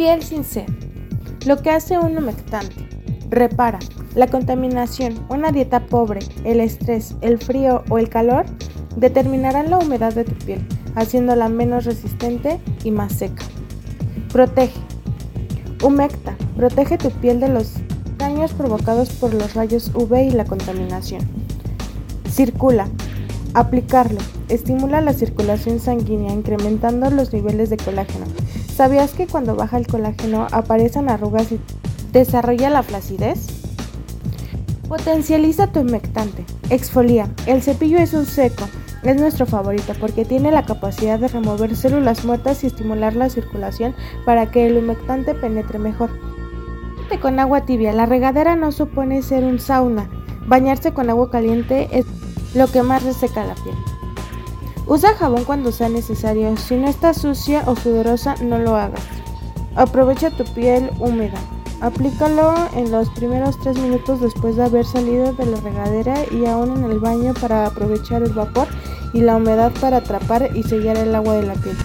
Piel sin sed. Lo que hace un humectante. Repara. La contaminación, una dieta pobre, el estrés, el frío o el calor determinarán la humedad de tu piel, haciéndola menos resistente y más seca. Protege. Humecta. Protege tu piel de los daños provocados por los rayos UV y la contaminación. Circula. Aplicarlo. Estimula la circulación sanguínea incrementando los niveles de colágeno. ¿Sabías que cuando baja el colágeno aparecen arrugas y desarrolla la flacidez? Potencializa tu humectante. Exfolia. El cepillo es un seco. Es nuestro favorito porque tiene la capacidad de remover células muertas y estimular la circulación para que el humectante penetre mejor. Con agua tibia. La regadera no supone ser un sauna. Bañarse con agua caliente es lo que más reseca la piel. Usa jabón cuando sea necesario. Si no está sucia o sudorosa, no lo hagas. Aprovecha tu piel húmeda. Aplícalo en los primeros 3 minutos después de haber salido de la regadera y aún en el baño para aprovechar el vapor y la humedad para atrapar y sellar el agua de la piel.